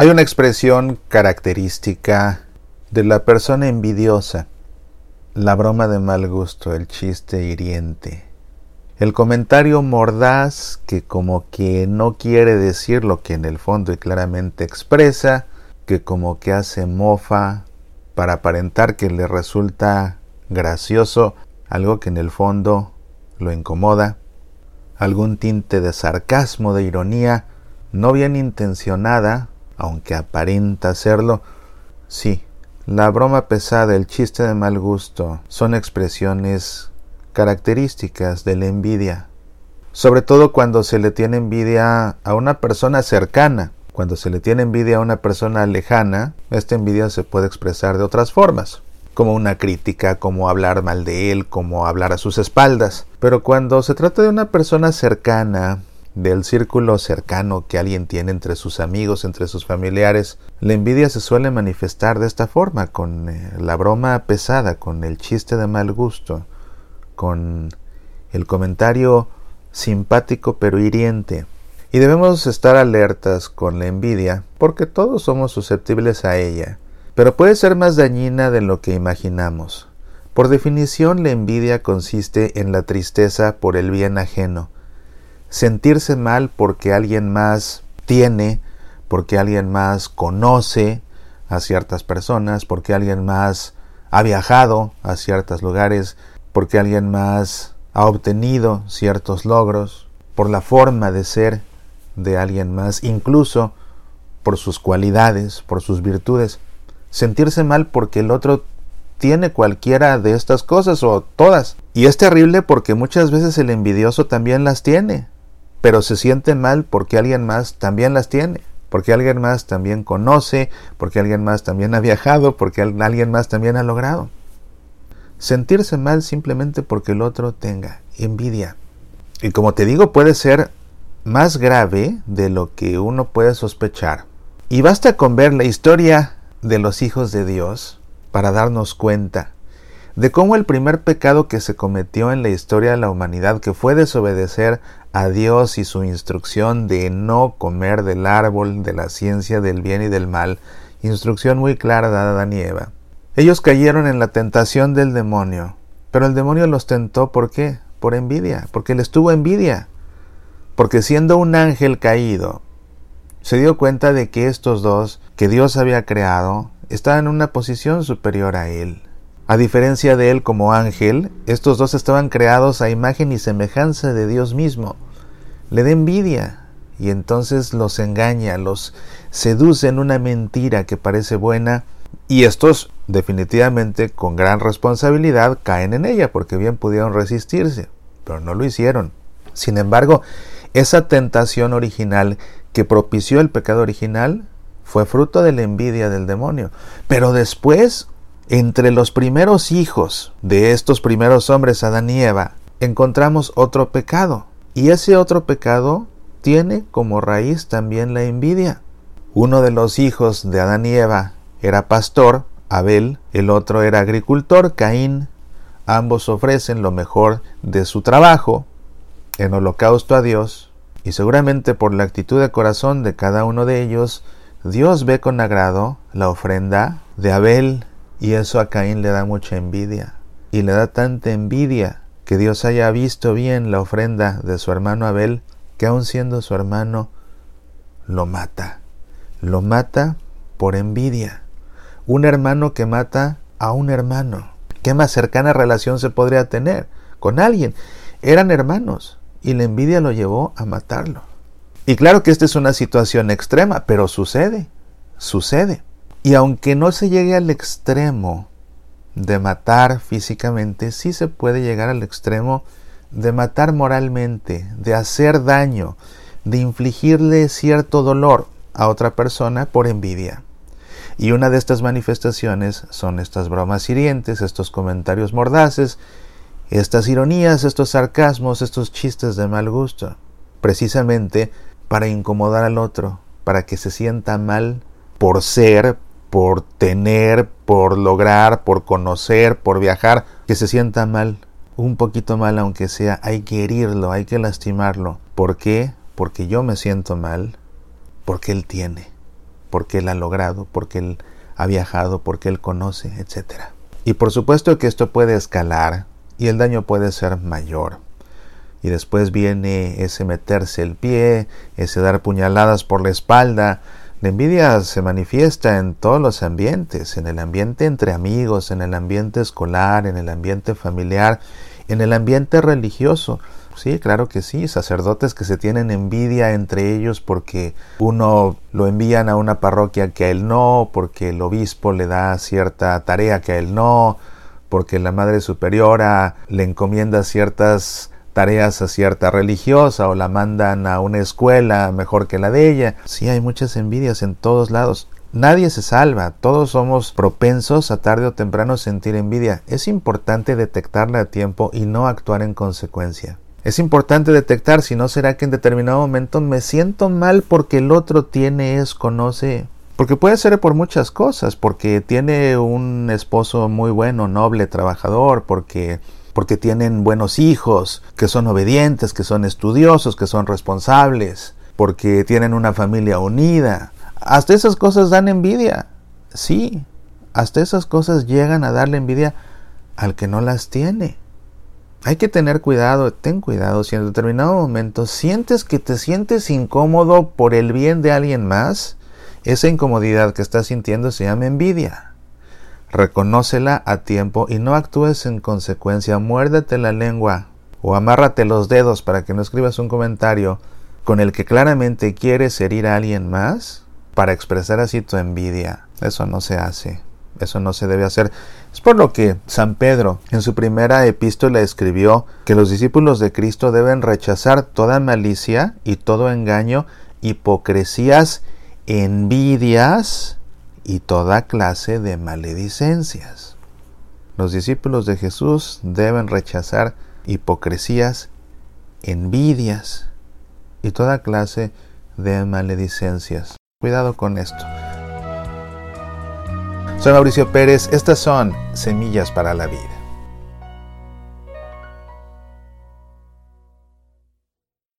Hay una expresión característica de la persona envidiosa, la broma de mal gusto, el chiste hiriente, el comentario mordaz que como que no quiere decir lo que en el fondo y claramente expresa, que como que hace mofa para aparentar que le resulta gracioso algo que en el fondo lo incomoda, algún tinte de sarcasmo, de ironía, no bien intencionada, aunque aparenta serlo, sí, la broma pesada, el chiste de mal gusto, son expresiones características de la envidia, sobre todo cuando se le tiene envidia a una persona cercana. Cuando se le tiene envidia a una persona lejana, esta envidia se puede expresar de otras formas como una crítica, como hablar mal de él, como hablar a sus espaldas. Pero cuando se trata de una persona cercana, del círculo cercano que alguien tiene entre sus amigos, entre sus familiares, la envidia se suele manifestar de esta forma, con eh, la broma pesada, con el chiste de mal gusto, con el comentario simpático pero hiriente. Y debemos estar alertas con la envidia, porque todos somos susceptibles a ella pero puede ser más dañina de lo que imaginamos. Por definición, la envidia consiste en la tristeza por el bien ajeno, sentirse mal porque alguien más tiene, porque alguien más conoce a ciertas personas, porque alguien más ha viajado a ciertos lugares, porque alguien más ha obtenido ciertos logros, por la forma de ser de alguien más, incluso por sus cualidades, por sus virtudes sentirse mal porque el otro tiene cualquiera de estas cosas o todas. Y es terrible porque muchas veces el envidioso también las tiene, pero se siente mal porque alguien más también las tiene, porque alguien más también conoce, porque alguien más también ha viajado, porque alguien más también ha logrado. Sentirse mal simplemente porque el otro tenga envidia. Y como te digo, puede ser más grave de lo que uno puede sospechar. Y basta con ver la historia de los hijos de Dios para darnos cuenta de cómo el primer pecado que se cometió en la historia de la humanidad, que fue desobedecer a Dios y su instrucción de no comer del árbol de la ciencia del bien y del mal, instrucción muy clara dada a Adán y Eva. Ellos cayeron en la tentación del demonio, pero el demonio los tentó ¿por qué? Por envidia, porque les tuvo envidia, porque siendo un ángel caído, se dio cuenta de que estos dos que Dios había creado estaban en una posición superior a él. A diferencia de él como ángel, estos dos estaban creados a imagen y semejanza de Dios mismo. Le da envidia y entonces los engaña, los seduce en una mentira que parece buena y estos definitivamente con gran responsabilidad caen en ella porque bien pudieron resistirse, pero no lo hicieron. Sin embargo, esa tentación original que propició el pecado original fue fruto de la envidia del demonio. Pero después, entre los primeros hijos de estos primeros hombres, Adán y Eva, encontramos otro pecado. Y ese otro pecado tiene como raíz también la envidia. Uno de los hijos de Adán y Eva era pastor, Abel, el otro era agricultor, Caín. Ambos ofrecen lo mejor de su trabajo en holocausto a Dios y seguramente por la actitud de corazón de cada uno de ellos, Dios ve con agrado la ofrenda de Abel y eso a Caín le da mucha envidia. Y le da tanta envidia que Dios haya visto bien la ofrenda de su hermano Abel que aun siendo su hermano, lo mata. Lo mata por envidia. Un hermano que mata a un hermano. ¿Qué más cercana relación se podría tener con alguien? Eran hermanos y la envidia lo llevó a matarlo. Y claro que esta es una situación extrema, pero sucede, sucede. Y aunque no se llegue al extremo de matar físicamente, sí se puede llegar al extremo de matar moralmente, de hacer daño, de infligirle cierto dolor a otra persona por envidia. Y una de estas manifestaciones son estas bromas hirientes, estos comentarios mordaces, estas ironías, estos sarcasmos, estos chistes de mal gusto, precisamente para incomodar al otro, para que se sienta mal por ser, por tener, por lograr, por conocer, por viajar, que se sienta mal, un poquito mal aunque sea, hay que herirlo, hay que lastimarlo. ¿Por qué? Porque yo me siento mal, porque él tiene. porque él ha logrado, porque él ha viajado, porque él conoce, etc. Y por supuesto que esto puede escalar y el daño puede ser mayor. Y después viene ese meterse el pie, ese dar puñaladas por la espalda. La envidia se manifiesta en todos los ambientes, en el ambiente entre amigos, en el ambiente escolar, en el ambiente familiar, en el ambiente religioso. Sí, claro que sí, sacerdotes que se tienen envidia entre ellos porque uno lo envían a una parroquia que a él no, porque el obispo le da cierta tarea que a él no, porque la Madre Superiora le encomienda ciertas tareas a cierta religiosa o la mandan a una escuela mejor que la de ella. Sí, hay muchas envidias en todos lados. Nadie se salva, todos somos propensos a tarde o temprano sentir envidia. Es importante detectarla a tiempo y no actuar en consecuencia. Es importante detectar si no será que en determinado momento me siento mal porque el otro tiene, es, conoce. Porque puede ser por muchas cosas, porque tiene un esposo muy bueno, noble, trabajador, porque porque tienen buenos hijos, que son obedientes, que son estudiosos, que son responsables, porque tienen una familia unida. Hasta esas cosas dan envidia. Sí, hasta esas cosas llegan a darle envidia al que no las tiene. Hay que tener cuidado, ten cuidado si en determinado momento sientes que te sientes incómodo por el bien de alguien más, esa incomodidad que estás sintiendo se llama envidia. Reconócela a tiempo y no actúes en consecuencia. Muérdete la lengua o amárrate los dedos para que no escribas un comentario con el que claramente quieres herir a alguien más para expresar así tu envidia. Eso no se hace. Eso no se debe hacer. Es por lo que San Pedro en su primera epístola escribió que los discípulos de Cristo deben rechazar toda malicia y todo engaño, hipocresías, envidias y toda clase de maledicencias. Los discípulos de Jesús deben rechazar hipocresías, envidias y toda clase de maledicencias. Cuidado con esto. Soy Mauricio Pérez, estas son Semillas para la Vida.